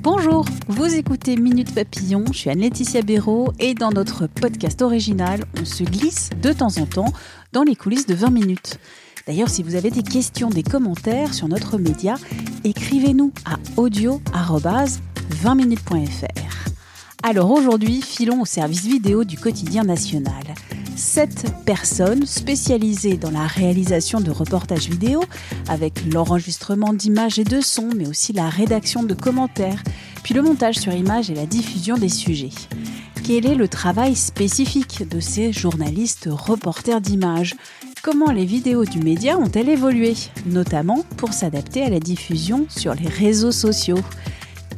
Bonjour, vous écoutez Minute Papillon, je suis Anne-Laetitia Béraud et dans notre podcast original, on se glisse de temps en temps dans les coulisses de 20 minutes. D'ailleurs, si vous avez des questions, des commentaires sur notre média, écrivez-nous à audio-20minutes.fr. Alors aujourd'hui, filons au service vidéo du quotidien national. Sept personnes spécialisées dans la réalisation de reportages vidéo, avec l'enregistrement d'images et de sons, mais aussi la rédaction de commentaires, puis le montage sur image et la diffusion des sujets. Quel est le travail spécifique de ces journalistes reporters d'images? Comment les vidéos du média ont-elles évolué, notamment pour s'adapter à la diffusion sur les réseaux sociaux?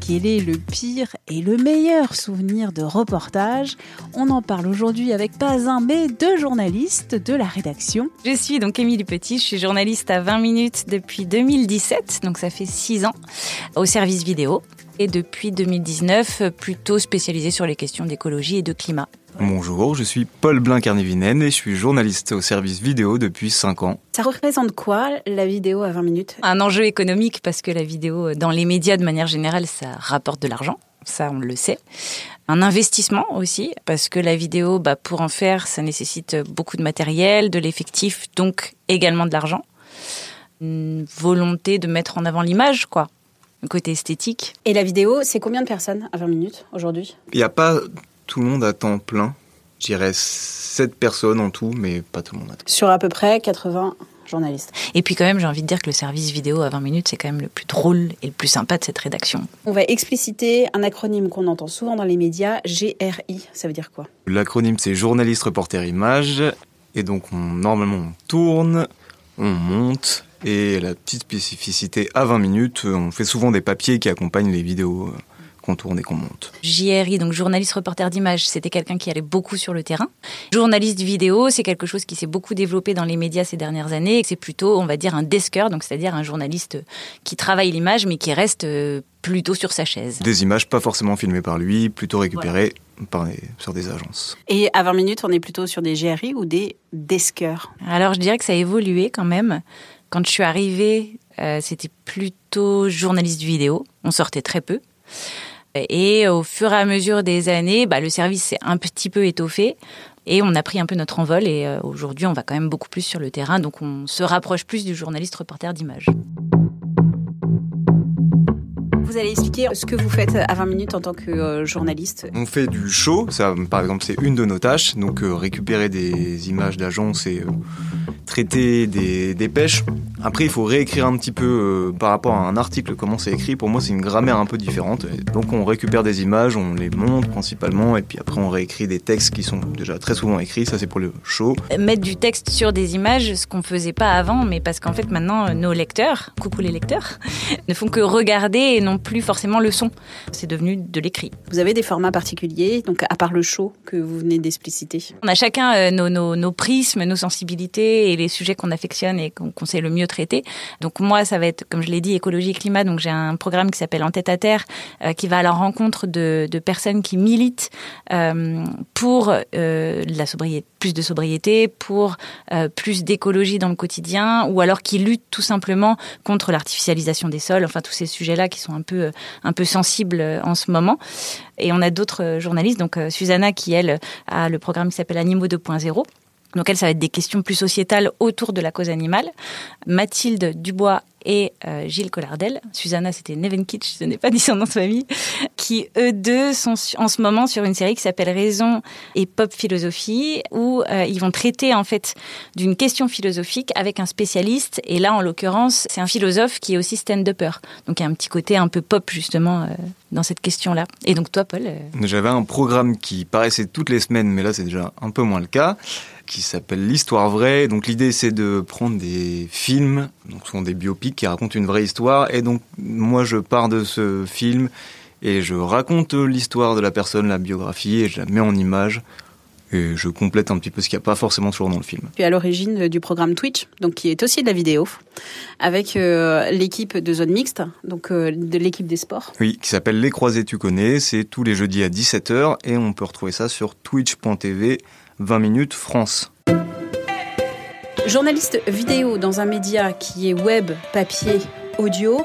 Quel est le pire et le meilleur souvenir de reportage On en parle aujourd'hui avec pas un mais deux journalistes de la rédaction. Je suis donc Émilie Petit, je suis journaliste à 20 minutes depuis 2017, donc ça fait 6 ans, au service vidéo. Et depuis 2019, plutôt spécialisée sur les questions d'écologie et de climat. Bonjour, je suis Paul Blin-Carnivinen et je suis journaliste au service vidéo depuis 5 ans. Ça représente quoi la vidéo à 20 minutes? Un enjeu économique parce que la vidéo, dans les médias de manière générale, ça rapporte de l'argent. Ça, on le sait. Un investissement aussi, parce que la vidéo, bah, pour en faire, ça nécessite beaucoup de matériel, de l'effectif, donc également de l'argent. Une volonté de mettre en avant l'image, quoi côté esthétique. Et la vidéo, c'est combien de personnes à 20 minutes aujourd'hui? Il n'y a pas tout le monde à temps plein. Je dirais 7 personnes en tout, mais pas tout le monde à temps. Sur à peu près 80 journalistes. Et puis quand même, j'ai envie de dire que le service vidéo à 20 minutes, c'est quand même le plus drôle et le plus sympa de cette rédaction. On va expliciter un acronyme qu'on entend souvent dans les médias, GRI. Ça veut dire quoi? L'acronyme, c'est journaliste, reporter, image. Et donc, on, normalement, on tourne, on monte. Et la petite spécificité à 20 minutes, on fait souvent des papiers qui accompagnent les vidéos qu'on tourne et qu'on monte. JRI, donc journaliste reporter d'image, c'était quelqu'un qui allait beaucoup sur le terrain. Journaliste vidéo, c'est quelque chose qui s'est beaucoup développé dans les médias ces dernières années et c'est plutôt, on va dire, un desker, donc c'est-à-dire un journaliste qui travaille l'image mais qui reste euh, plutôt sur sa chaise. Des images pas forcément filmées par lui, plutôt récupérées par sur des agences. Et à 20 minutes, on est plutôt sur des GRI ou des deskers Alors je dirais que ça a évolué quand même. Quand je suis arrivée, euh, c'était plutôt journaliste vidéo. On sortait très peu. Et au fur et à mesure des années, bah, le service s'est un petit peu étoffé et on a pris un peu notre envol. Et euh, aujourd'hui, on va quand même beaucoup plus sur le terrain, donc on se rapproche plus du journaliste reporter d'image. Vous allez expliquer ce que vous faites à 20 minutes en tant que euh, journaliste. On fait du show, ça par exemple c'est une de nos tâches, donc euh, récupérer des images d'agence et traiter des, des, pêches. Après, il faut réécrire un petit peu euh, par rapport à un article, comment c'est écrit. Pour moi, c'est une grammaire un peu différente. donc, on récupère des images, on les monte principalement, et puis après, on réécrit des textes qui sont déjà très souvent écrits. Ça, c'est pour le show. Mettre du texte sur des images, ce qu'on faisait pas avant, mais parce qu'en fait, maintenant, nos lecteurs, coucou les lecteurs, ne font que regarder et non plus forcément le son. C'est devenu de l'écrit. Vous avez des formats particuliers, donc à part le show que vous venez d'expliciter? On a chacun euh, nos, nos, nos prismes, nos sensibilités et les sujets qu'on affectionne et qu'on sait le mieux traiter. Donc moi, ça va être, comme je l'ai dit, écologie et climat. Donc j'ai un programme qui s'appelle En tête à terre, euh, qui va à la rencontre de, personnes qui militent euh, pour euh, la sobriété, plus de sobriété, pour plus d'écologie dans le quotidien, ou alors qui luttent tout simplement contre l'artificialisation des sols. Enfin, tous ces sujets-là qui sont un peu, un peu sensibles en ce moment. Et on a d'autres journalistes, donc Susanna qui elle a le programme qui s'appelle Animaux 2.0 donc elle, ça va être des questions plus sociétales autour de la cause animale. Mathilde Dubois et euh, Gilles Collardel. Susanna, c'était Nevenkitsch, je n'ai pas dit son nom de famille, qui eux deux sont en ce moment sur une série qui s'appelle Raison et Pop Philosophie, où euh, ils vont traiter en fait d'une question philosophique avec un spécialiste. Et là, en l'occurrence, c'est un philosophe qui est aussi stand-upper. Donc il y a un petit côté un peu pop justement euh, dans cette question-là. Et donc toi, Paul J'avais un programme qui paraissait toutes les semaines, mais là c'est déjà un peu moins le cas qui s'appelle L'Histoire vraie. Donc l'idée c'est de prendre des films, donc ce sont des biopics qui racontent une vraie histoire. Et donc moi je pars de ce film et je raconte l'histoire de la personne, la biographie, et je la mets en image. Et je complète un petit peu ce qu'il n'y a pas forcément toujours dans le film. Tu es à l'origine du programme Twitch, donc qui est aussi de la vidéo, avec euh, l'équipe de Zone Mixte, donc euh, de l'équipe des sports. Oui, qui s'appelle Les Croisés Tu connais. C'est tous les jeudis à 17h et on peut retrouver ça sur twitch.tv 20 minutes France. Journaliste vidéo dans un média qui est web, papier, audio,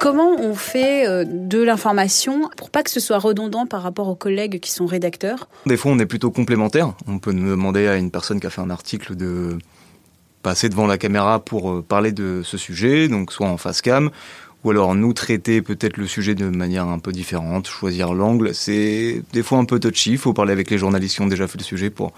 Comment on fait euh, de l'information pour pas que ce soit redondant par rapport aux collègues qui sont rédacteurs? Des fois, on est plutôt complémentaires. On peut demander à une personne qui a fait un article de passer devant la caméra pour euh, parler de ce sujet, donc soit en face cam, ou alors nous traiter peut-être le sujet de manière un peu différente, choisir l'angle. C'est des fois un peu touchy, il faut parler avec les journalistes qui ont déjà fait le sujet pour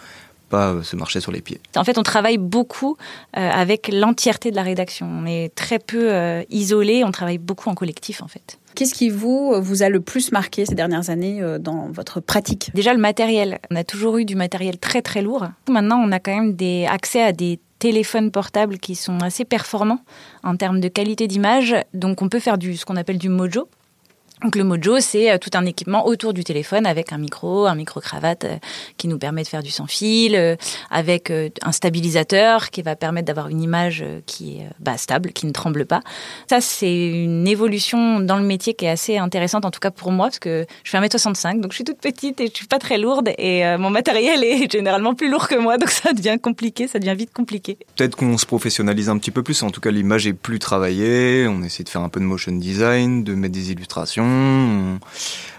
pas euh, se marcher sur les pieds. En fait, on travaille beaucoup euh, avec l'entièreté de la rédaction. On est très peu euh, isolé, on travaille beaucoup en collectif en fait. Qu'est-ce qui vous vous a le plus marqué ces dernières années dans votre pratique? Déjà le matériel. On a toujours eu du matériel très très lourd. Maintenant, on a quand même des accès à des téléphones portables qui sont assez performants en termes de qualité d'image. Donc on peut faire du ce qu'on appelle du mojo. Donc le Mojo, c'est euh, tout un équipement autour du téléphone avec un micro, un micro-cravate euh, qui nous permet de faire du sans-fil, euh, avec un stabilisateur qui va permettre d'avoir une image qui est bah, stable, qui ne tremble pas. Ça, c'est une évolution dans le métier qui est assez intéressante, en tout cas pour moi, parce que je fais 1m65, donc je suis toute petite et je suis pas très lourde et mon matériel est généralement plus lourd que moi, donc ça devient compliqué, ça devient vite compliqué. Peut-être qu'on se professionnalise un petit peu plus, en tout cas l'image est plus travaillée, on essaie de faire un peu de motion design, de mettre des illustrations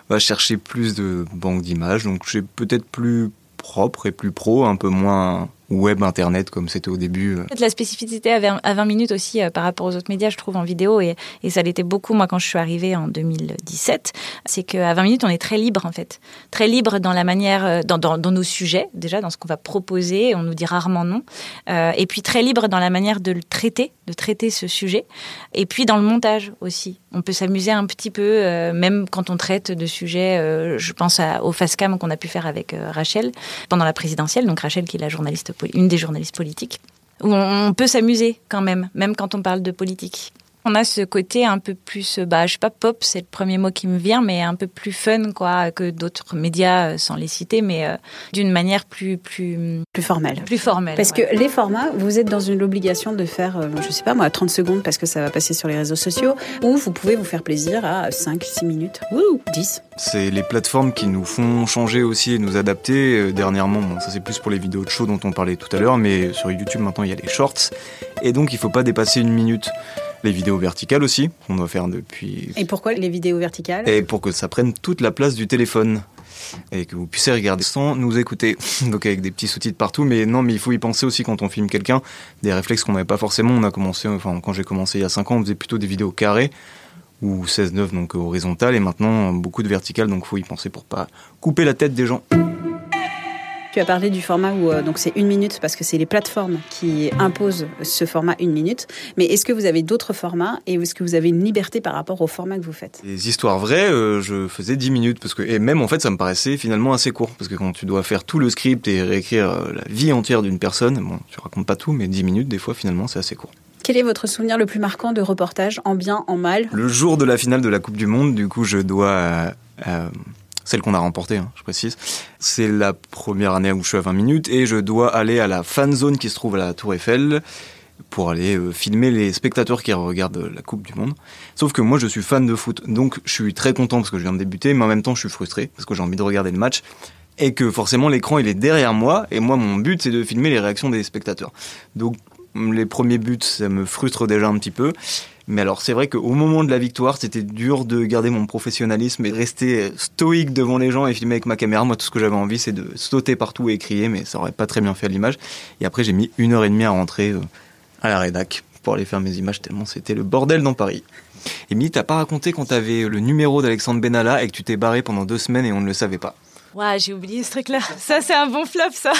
va chercher plus de banques d'images, donc j'ai peut-être plus propre et plus pro, un peu moins web, internet comme c'était au début. Euh. La spécificité à 20, minutes aussi euh, par rapport aux autres médias, je trouve, en vidéo, et, et ça l'était beaucoup, moi, quand je suis arrivée en 2017, c'est qu'à 20 minutes, on est très libre, en fait. Très libre dans la manière, euh, dans, dans, nos sujets, déjà, dans ce qu'on va proposer, on nous dit rarement non, et puis très libre dans la manière de le traiter, de traiter ce sujet, et puis dans le montage aussi. On peut s'amuser un petit peu, même quand on traite de sujets, je pense à, au cam qu'on a pu faire avec Rachel pendant la présidentielle, donc Rachel qui est la journaliste une des journalistes politiques, où on peut s'amuser quand même, même quand on parle de politique on a ce côté un peu plus, bah, je sais pas, pop, c'est le premier mot qui me vient, mais un peu plus fun, quoi, que d'autres médias, euh, sans les citer, mais euh, d'une manière plus, plus, plus formelle. Plus formelle. Parce que les formats, vous êtes dans une obligation de faire, euh, je sais pas moi, 30 secondes parce que ça va passer sur les réseaux sociaux, ou vous pouvez vous faire plaisir à 5, 6 minutes, ou 10. C'est les plateformes qui nous font changer aussi et nous adapter. Dernièrement, bon, ça c'est plus pour les vidéos de show dont on parlait tout à l'heure, mais sur YouTube maintenant il y a les shorts, et donc il faut pas dépasser une minute. Les vidéos verticales aussi, on doit faire depuis. Et pourquoi les vidéos verticales? Et pour que ça prenne toute la place du téléphone et que vous puissiez regarder sans nous écouter. Donc avec des petits sous-titres partout, mais non, mais il faut y penser aussi quand on filme quelqu'un. Des réflexes qu'on n'avait pas forcément. On a commencé, enfin quand j'ai commencé il y a 5 ans, on faisait plutôt des vidéos carrées ou 16-9 donc horizontales et maintenant beaucoup de verticales. Donc faut y penser pour pas couper la tête des gens. Tu as parlé du format où euh, donc c'est une minute parce que c'est les plateformes qui imposent ce format une minute. Mais est-ce que vous avez d'autres formats et est-ce que vous avez une liberté par rapport au format que vous faites? Les histoires vraies, euh, je faisais 10 minutes parce que et même en fait ça me paraissait finalement assez court parce que quand tu dois faire tout le script et réécrire euh, la vie entière d'une personne, bon, tu racontes pas tout, mais 10 minutes des fois finalement c'est assez court. Quel est votre souvenir le plus marquant de reportage, en bien, en mal? Le jour de la finale de la Coupe du Monde, du coup, je dois celle qu'on a remportée, hein, je précise. C'est la première année où je suis à 20 minutes et je dois aller à la fan zone qui se trouve à la Tour Eiffel pour aller euh, filmer les spectateurs qui regardent la Coupe du Monde. Sauf que moi je suis fan de foot, donc je suis très content parce que je viens de débuter, mais en même temps je suis frustré parce que j'ai envie de regarder le match et que forcément l'écran il est derrière moi et moi mon but c'est de filmer les réactions des spectateurs. Donc les premiers buts ça me frustre déjà un petit peu mais alors c'est vrai qu'au moment de la victoire, c'était dur de garder mon professionnalisme et de rester stoïque devant les gens et filmer avec ma caméra. Moi, tout ce que j'avais envie, c'est de sauter partout et crier, mais ça aurait pas très bien fait à l'image. Et après, j'ai mis une heure et demie à rentrer euh, à la rédac pour aller faire mes images tellement c'était le bordel dans Paris. Et Mimi, t'as pas raconté quand t'avais le numéro d'Alexandre Benalla et que tu t'es barré pendant deux semaines et on ne le savait pas. Ouais, j'ai oublié ce truc-là. Ça, c'est un bon flop, ça.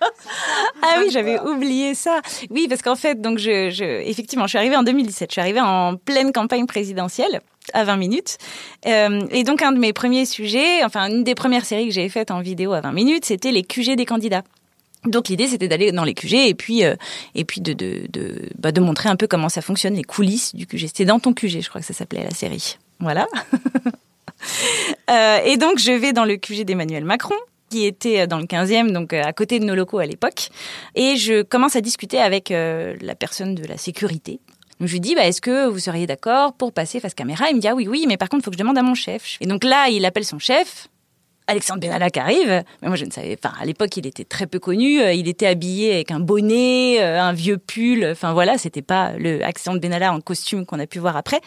ah oui, j'avais oublié ça. Oui, parce qu'en fait, donc je, je, effectivement, je suis arrivée en 2017. Je suis arrivée en pleine campagne présidentielle à 20 minutes. Euh, et donc, un de mes premiers sujets, enfin, une des premières séries que j'ai faites en vidéo à 20 minutes, c'était les QG des candidats. Donc l'idée c'était d'aller dans les QG et puis euh, et puis de de de, bah, de montrer un peu comment ça fonctionne les coulisses du QG. C'était dans ton QG, je crois que ça s'appelait la série. Voilà. euh, et donc je vais dans le QG d'Emmanuel Macron qui était dans le 15e, donc à côté de nos locaux à l'époque. Et je commence à discuter avec la personne de la sécurité. Je lui dis, bah, est-ce que vous seriez d'accord pour passer face caméra? Il me dit, ah oui, oui, mais par contre, il faut que je demande à mon chef. Et donc là, il appelle son chef, Alexandre Benalla qui arrive. Mais moi, je ne savais pas. À l'époque, il était très peu connu. Euh, il était habillé avec un bonnet, euh, un vieux pull. Enfin voilà, c'était pas le Alexandre Benalla en costume qu'on a pu voir après.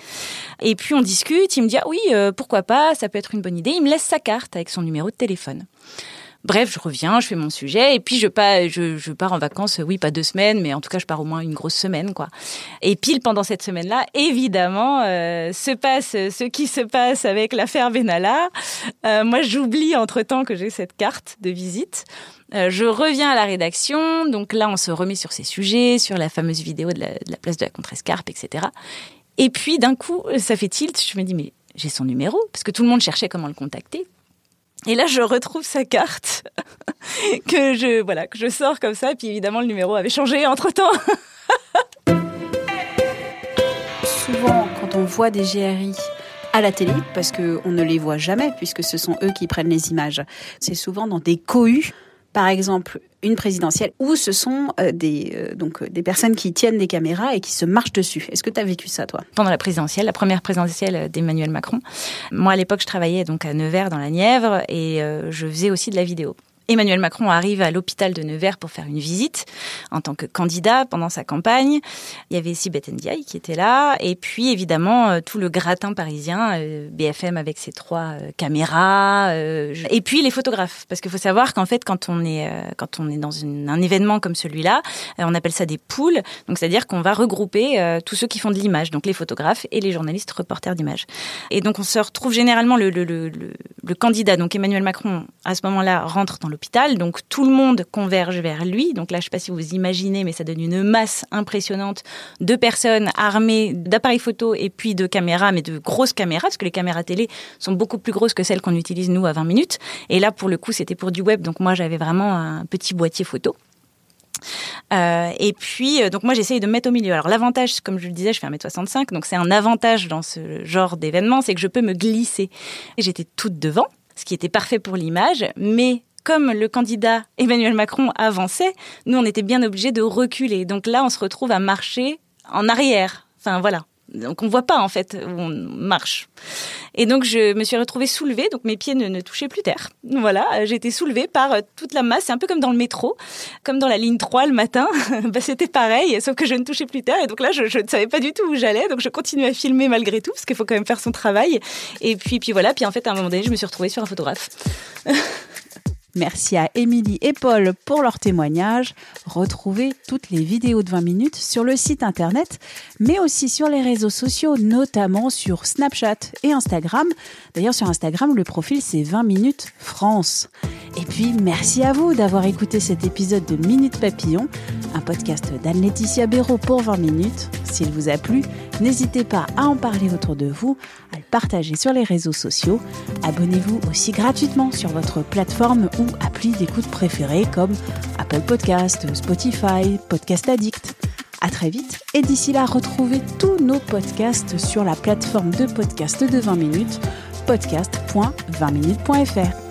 Et puis on discute. Il me dit ah oui, euh, pourquoi pas, ça peut être une bonne idée. Il me laisse sa carte avec son numéro de téléphone. Bref, je reviens, je fais mon sujet et puis je pars, je, pars en vacances, oui, pas deux semaines, mais en tout cas, je pars au moins une grosse semaine, quoi. Et pile pendant cette semaine-là, évidemment, euh, se passe ce qui se passe avec l'affaire Benalla. Euh, moi, j'oublie entre-temps que j'ai cette carte de visite. Euh, je reviens à la rédaction, donc là, on se remet sur ces sujets, sur la fameuse vidéo de la, de la place de la Contrescarpe, etc. Et puis, d'un coup, ça fait tilt. Je me dis, mais j'ai son numéro, parce que tout le monde cherchait comment le contacter. Et là, je retrouve sa carte que je voilà que je sors comme ça. Puis évidemment, le numéro avait changé entre temps. Souvent, quand on voit des GRI à la télé, parce qu'on ne les voit jamais, puisque ce sont eux qui prennent les images, c'est souvent dans des cohues par exemple une présidentielle où ce sont euh, des euh, donc euh, des personnes qui tiennent des caméras et qui se marchent dessus. Est-ce que tu as vécu ça toi? Pendant la présidentielle, la première présidentielle d'Emmanuel Macron. Moi à l'époque, je travaillais donc à Nevers dans la Nièvre et je faisais aussi de la vidéo. Emmanuel Macron arrive à l'hôpital de Nevers pour faire une visite en tant que candidat pendant sa campagne. Il y avait Sibeth Ndiaye qui était là, et puis évidemment euh, tout le gratin parisien, euh, BFM avec ses trois euh, caméras, et puis les photographes, parce qu'il faut savoir qu'en fait quand on est quand on est dans un événement comme celui-là, on appelle ça des poules, donc c'est-à-dire qu'on va regrouper tous ceux qui font de l'image, donc les photographes et les journalistes reporters d'image. Et donc on se retrouve généralement le, le, le, le candidat, donc Emmanuel Macron, à ce moment-là rentre dans l'hôpital. Donc tout le monde converge vers lui. Donc là, je ne sais pas si vous imaginez, mais ça donne une masse impressionnante de personnes armées d'appareils photo et puis de caméras, mais de grosses caméras, parce que les caméras télé sont beaucoup plus grosses que celles qu'on utilise nous à 20 minutes. Et là, pour le coup, c'était pour du web. Donc moi, j'avais vraiment un petit boîtier photo. Euh, et puis, euh, donc moi, j'essaye de me mettre au milieu. Alors l'avantage, comme je le disais, je fais 1m65, donc c'est un avantage dans ce genre d'événement, c'est que je peux me glisser. Et j'étais toute devant, ce qui était parfait pour l'image, mais comme le candidat Emmanuel Macron avançait, nous, on était bien obligés de reculer. Donc là, on se retrouve à marcher en arrière. Enfin, voilà. Donc on voit pas en fait où on marche. Et donc je me suis retrouvée soulevée, donc mes pieds ne, touchaient plus terre. Voilà, j'ai été soulevée par euh, toute la masse. C'est un peu comme dans le métro, comme dans la ligne 3 le matin. bah, C'était pareil, sauf que je ne touchais plus terre. Et donc là, je, je ne savais pas du tout où j'allais. Donc je continuais à filmer malgré tout, parce qu'il faut quand même faire son travail. Et puis, puis voilà. Puis en fait, à un moment donné, je me suis retrouvée sur un photographe. Merci à Émilie et Paul pour leur témoignage. Retrouvez toutes les vidéos de 20 minutes sur le site internet, mais aussi sur les réseaux sociaux, notamment sur Snapchat et Instagram. D'ailleurs, sur Instagram, le profil c'est 20 minutes France. Et puis, merci à vous d'avoir écouté cet épisode de Minute Papillon, un podcast d'Anne-Laetitia Béraud pour 20 minutes. S'il vous a plu, n'hésitez pas à en parler autour de vous, à le partager sur les réseaux sociaux. Abonnez-vous aussi gratuitement sur votre plateforme ou appli d'écoute préférée comme Apple Podcast, Spotify, Podcast Addict. À très vite et d'ici là, retrouvez tous nos podcasts sur la plateforme de podcast de 20 minutes, podcast.20minutes.fr.